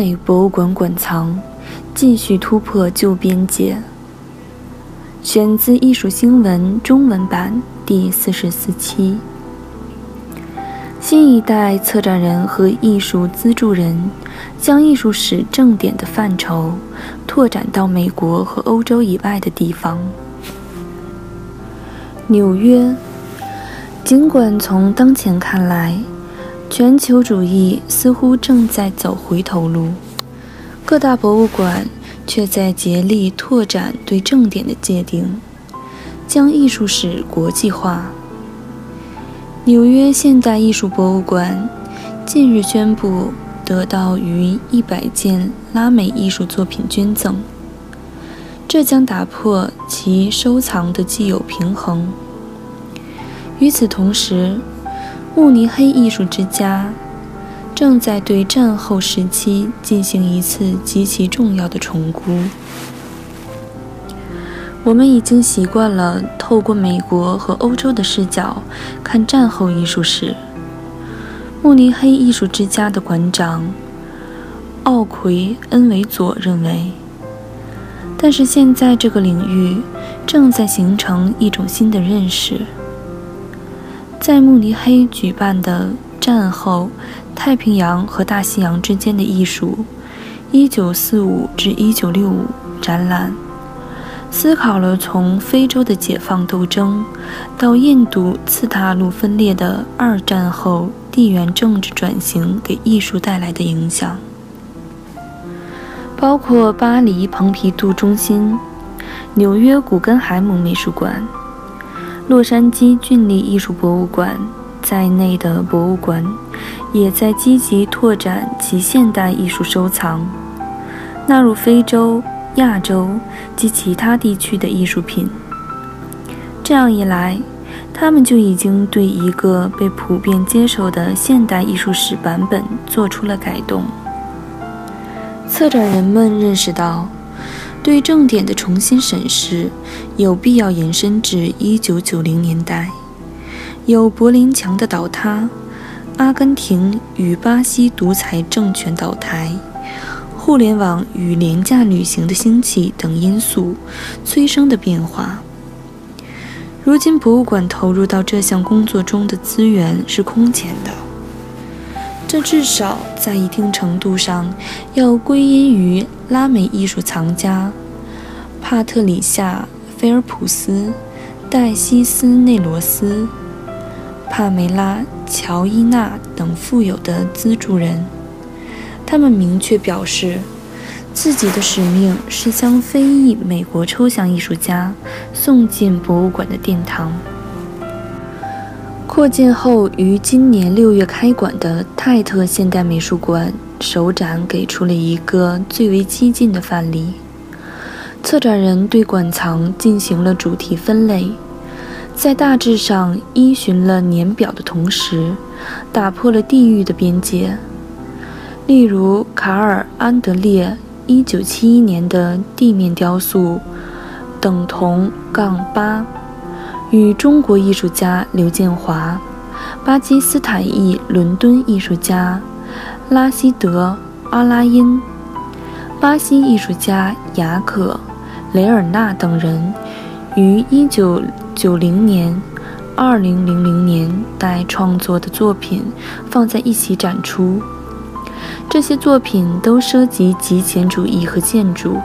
美博物馆馆藏继续突破旧边界。选自《艺术新闻》中文版第四十四期。新一代策展人和艺术资助人将艺术史正典的范畴拓展到美国和欧洲以外的地方。纽约，尽管从当前看来，全球主义似乎正在走回头路，各大博物馆却在竭力拓展对正典的界定，将艺术史国际化。纽约现代艺术博物馆近日宣布得到逾一百件拉美艺术作品捐赠，这将打破其收藏的既有平衡。与此同时，慕尼黑艺术之家正在对战后时期进行一次极其重要的重估。我们已经习惯了透过美国和欧洲的视角看战后艺术史。慕尼黑艺术之家的馆长奥奎恩维佐认为，但是现在这个领域正在形成一种新的认识。在慕尼黑举办的战后太平洋和大西洋之间的艺术 （1945 至 1965） 展览，思考了从非洲的解放斗争到印度次大陆分裂的二战后地缘政治转型给艺术带来的影响，包括巴黎蓬皮杜中心、纽约古根海姆美术馆。洛杉矶郡立艺术博物馆在内的博物馆，也在积极拓展其现代艺术收藏，纳入非洲、亚洲及其他地区的艺术品。这样一来，他们就已经对一个被普遍接受的现代艺术史版本做出了改动。策展人们认识到。对正典的重新审视，有必要延伸至一九九零年代，有柏林墙的倒塌、阿根廷与巴西独裁政权倒台、互联网与廉价旅行的兴起等因素催生的变化。如今，博物馆投入到这项工作中的资源是空前的。这至少在一定程度上要归因于拉美艺术藏家帕特里夏·菲尔普斯、黛西斯内罗斯、帕梅拉·乔伊娜等富有的资助人。他们明确表示，自己的使命是将非裔美国抽象艺术家送进博物馆的殿堂。扩建后于今年六月开馆的泰特现代美术馆首展给出了一个最为激进的范例。策展人对馆藏进行了主题分类，在大致上依循了年表的同时，打破了地域的边界。例如，卡尔·安德烈1971年的地面雕塑“等同杠八”。与中国艺术家刘建华、巴基斯坦裔伦敦艺术家拉希德·阿拉因、巴西艺术家雅可·雷尔纳等人于1990年、2000年代创作的作品放在一起展出。这些作品都涉及极简主义和建筑，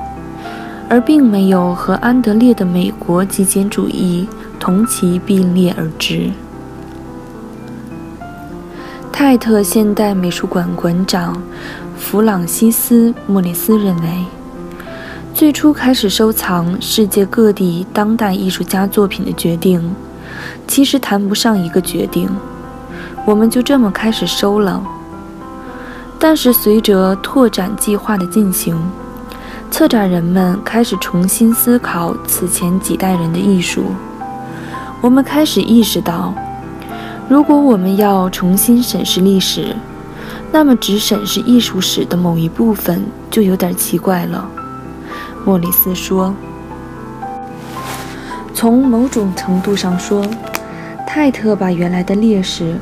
而并没有和安德烈的美国极简主义。同其并列而治。泰特现代美术馆馆长弗朗西斯·莫里斯认为，最初开始收藏世界各地当代艺术家作品的决定，其实谈不上一个决定，我们就这么开始收了。但是随着拓展计划的进行，策展人们开始重新思考此前几代人的艺术。我们开始意识到，如果我们要重新审视历史，那么只审视艺术史的某一部分就有点奇怪了。莫里斯说：“从某种程度上说，泰特把原来的劣势，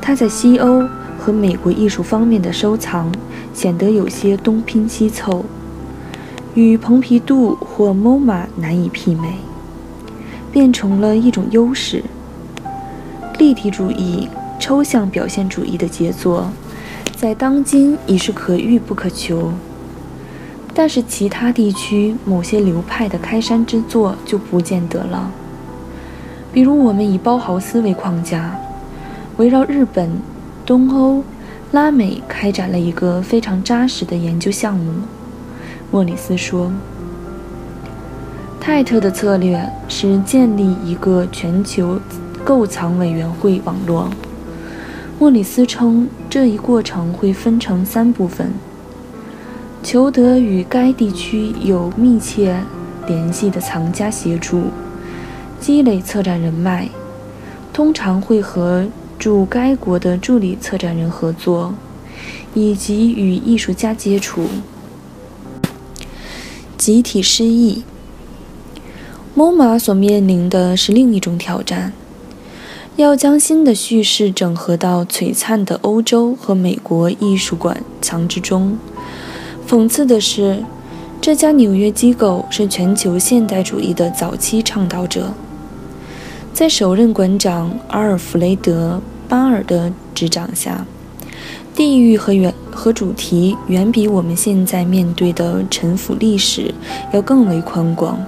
他在西欧和美国艺术方面的收藏显得有些东拼西凑，与蓬皮杜或 MoMA 难以媲美，变成了一种优势。立体主义、抽象表现主义的杰作，在当今已是可遇不可求。但是其他地区某些流派的开山之作就不见得了。比如，我们以包豪斯为框架，围绕日本、东欧、拉美开展了一个非常扎实的研究项目。莫里斯说：“泰特的策略是建立一个全球购藏委员会网络。”莫里斯称，这一过程会分成三部分。求得与该地区有密切联系的藏家协助，积累策展人脉，通常会和驻该国的助理策展人合作，以及与艺术家接触。集体失忆，MoMA 所面临的是另一种挑战，要将新的叙事整合到璀璨的欧洲和美国艺术馆藏之中。讽刺的是，这家纽约机构是全球现代主义的早期倡导者。在首任馆长阿尔弗雷德·巴尔的执掌下，地域和远和主题远比我们现在面对的陈腐历史要更为宽广。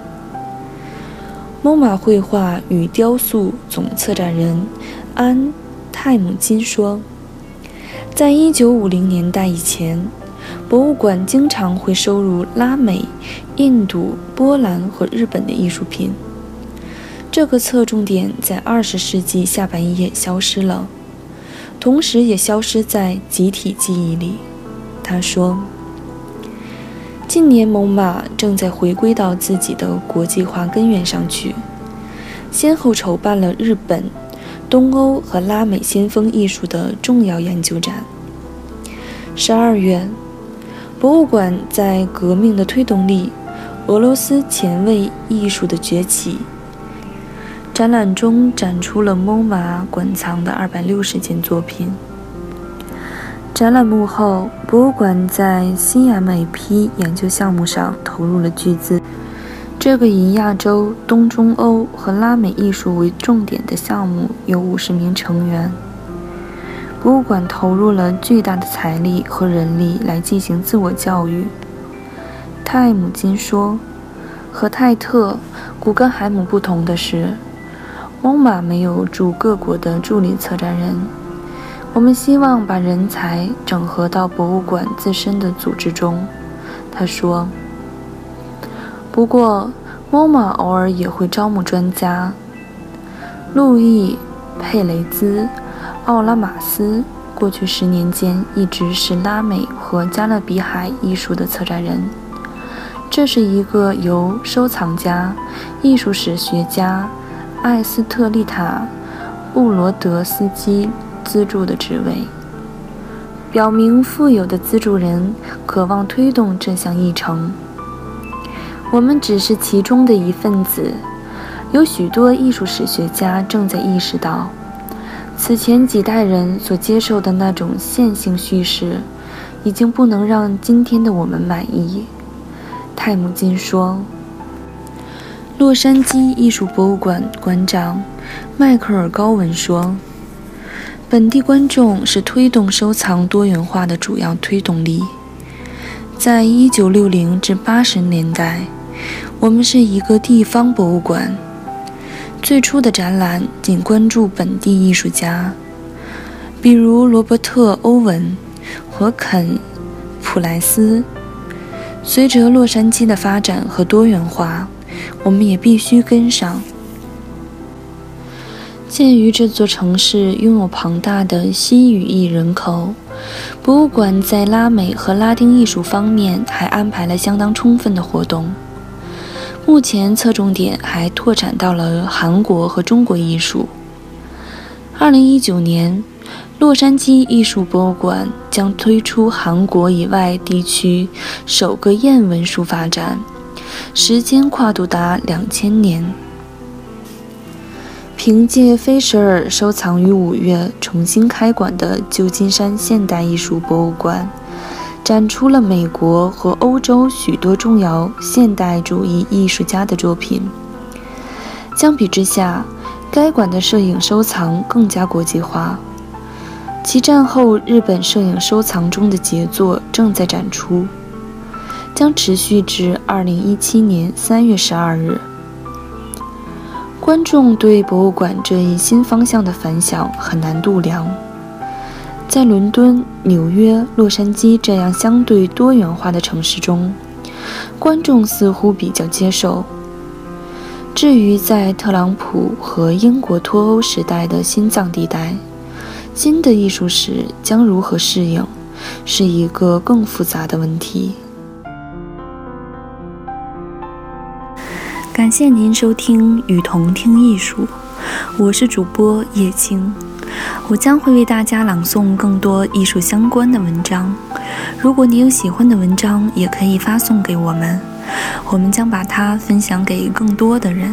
MoMA 绘画与雕塑总策展人安·泰姆金说：“在1950年代以前。”博物馆经常会收入拉美、印度、波兰和日本的艺术品。这个侧重点在二十世纪下半叶消失了，同时也消失在集体记忆里。他说：“近年，蒙马正在回归到自己的国际化根源上去，先后筹办了日本、东欧和拉美先锋艺术的重要研究展。十二月。”博物馆在革命的推动力，俄罗斯前卫艺术的崛起。展览中展出了蒙马馆藏的二百六十件作品。展览幕后，博物馆在 CMAP 研究项目上投入了巨资。这个以亚洲、东中欧和拉美艺术为重点的项目有五十名成员。博物馆投入了巨大的财力和人力来进行自我教育。泰姆金说：“和泰特、古根海姆不同的是，蒙马没有驻各国的助理策展人。我们希望把人才整合到博物馆自身的组织中。”他说：“不过，蒙马偶尔也会招募专家。路易·佩雷兹。”奥拉马斯过去十年间一直是拉美和加勒比海艺术的策展人。这是一个由收藏家、艺术史学家艾斯特丽塔·布罗德斯基资助的职位，表明富有的资助人渴望推动这项议程。我们只是其中的一份子。有许多艺术史学家正在意识到。此前几代人所接受的那种线性叙事，已经不能让今天的我们满意。泰姆金说。洛杉矶艺术博物馆馆长迈克尔·高文说：“本地观众是推动收藏多元化的主要推动力。在1960至80年代，我们是一个地方博物馆。”最初的展览仅关注本地艺术家，比如罗伯特·欧文和肯·普莱斯。随着洛杉矶的发展和多元化，我们也必须跟上。鉴于这座城市拥有庞大的西语裔人口，博物馆在拉美和拉丁艺术方面还安排了相当充分的活动。目前侧重点还拓展到了韩国和中国艺术。二零一九年，洛杉矶艺术博物馆将推出韩国以外地区首个燕文书法展，时间跨度达两千年。凭借菲舍尔收藏于五月重新开馆的旧金山现代艺术博物馆，展出了美国和欧洲许多重要现代主义艺术家的作品。相比之下，该馆的摄影收藏更加国际化。其战后日本摄影收藏中的杰作正在展出，将持续至二零一七年三月十二日。观众对博物馆这一新方向的反响很难度量。在伦敦、纽约、洛杉矶这样相对多元化的城市中，观众似乎比较接受。至于在特朗普和英国脱欧时代的心脏地带，新的艺术史将如何适应，是一个更复杂的问题。感谢您收听《雨桐听艺术》，我是主播叶青，我将会为大家朗诵更多艺术相关的文章。如果你有喜欢的文章，也可以发送给我们，我们将把它分享给更多的人。